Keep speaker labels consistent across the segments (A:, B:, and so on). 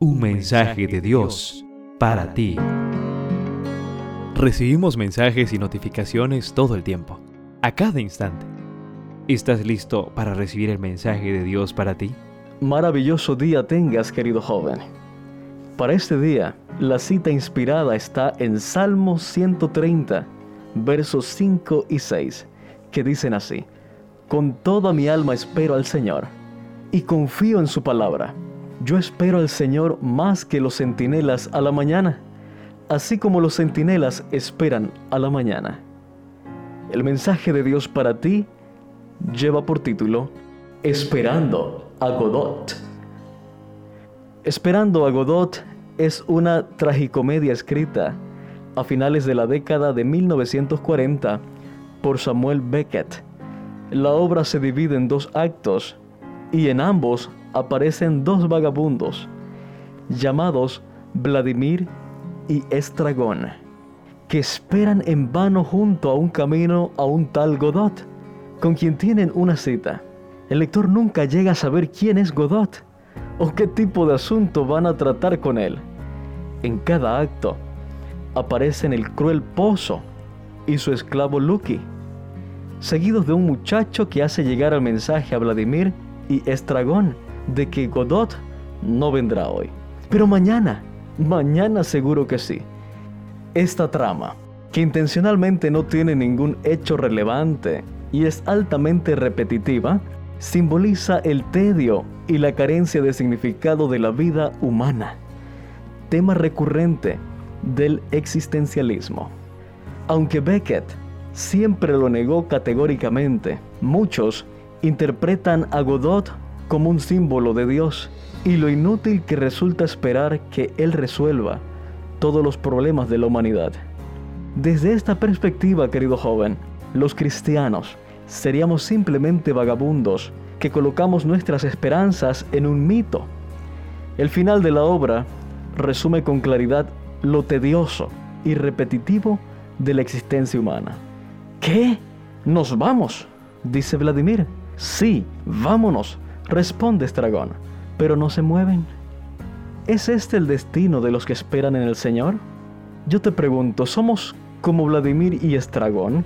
A: Un mensaje de Dios para ti. Recibimos mensajes y notificaciones todo el tiempo, a cada instante. ¿Estás listo para recibir el mensaje de Dios para ti?
B: Maravilloso día tengas, querido joven. Para este día, la cita inspirada está en Salmo 130, versos 5 y 6, que dicen así, Con toda mi alma espero al Señor, y confío en su palabra yo espero al Señor más que los centinelas a la mañana, así como los centinelas esperan a la mañana. El mensaje de Dios para ti lleva por título Esperando a Godot. Esperando a Godot es una tragicomedia escrita a finales de la década de 1940 por Samuel Beckett. La obra se divide en dos actos y en ambos aparecen dos vagabundos llamados Vladimir y Estragón, que esperan en vano junto a un camino a un tal Godot, con quien tienen una cita. El lector nunca llega a saber quién es Godot o qué tipo de asunto van a tratar con él. En cada acto aparecen el cruel Pozo y su esclavo Lucky, seguidos de un muchacho que hace llegar el mensaje a Vladimir y Estragón de que Godot no vendrá hoy. Pero mañana, mañana seguro que sí. Esta trama, que intencionalmente no tiene ningún hecho relevante y es altamente repetitiva, simboliza el tedio y la carencia de significado de la vida humana, tema recurrente del existencialismo. Aunque Beckett siempre lo negó categóricamente, muchos interpretan a Godot como un símbolo de Dios y lo inútil que resulta esperar que Él resuelva todos los problemas de la humanidad. Desde esta perspectiva, querido joven, los cristianos seríamos simplemente vagabundos que colocamos nuestras esperanzas en un mito. El final de la obra resume con claridad lo tedioso y repetitivo de la existencia humana. ¿Qué? ¿Nos vamos? dice Vladimir. Sí, vámonos, responde Estragón, pero no se mueven. ¿Es este el destino de los que esperan en el Señor? Yo te pregunto, ¿somos como Vladimir y Estragón?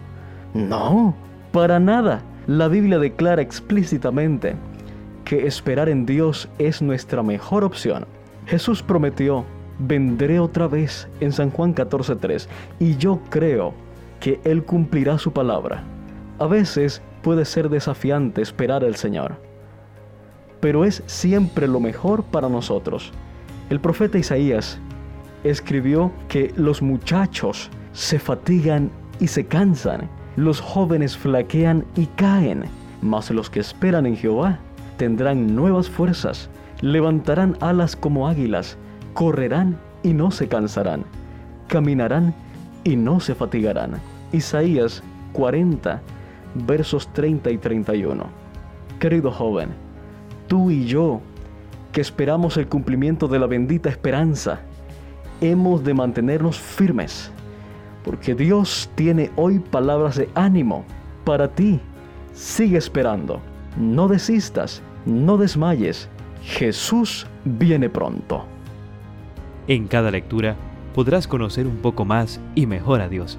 B: No, para nada. La Biblia declara explícitamente que esperar en Dios es nuestra mejor opción. Jesús prometió, vendré otra vez en San Juan 14.3 y yo creo que Él cumplirá su palabra. A veces puede ser desafiante esperar al Señor, pero es siempre lo mejor para nosotros. El profeta Isaías escribió que los muchachos se fatigan y se cansan, los jóvenes flaquean y caen, mas los que esperan en Jehová tendrán nuevas fuerzas, levantarán alas como águilas, correrán y no se cansarán, caminarán y no se fatigarán. Isaías 40, versos 30 y 31. Querido joven, tú y yo, que esperamos el cumplimiento de la bendita esperanza, hemos de mantenernos firmes, porque Dios tiene hoy palabras de ánimo para ti. Sigue esperando, no desistas, no desmayes, Jesús viene pronto.
A: En cada lectura podrás conocer un poco más y mejor a Dios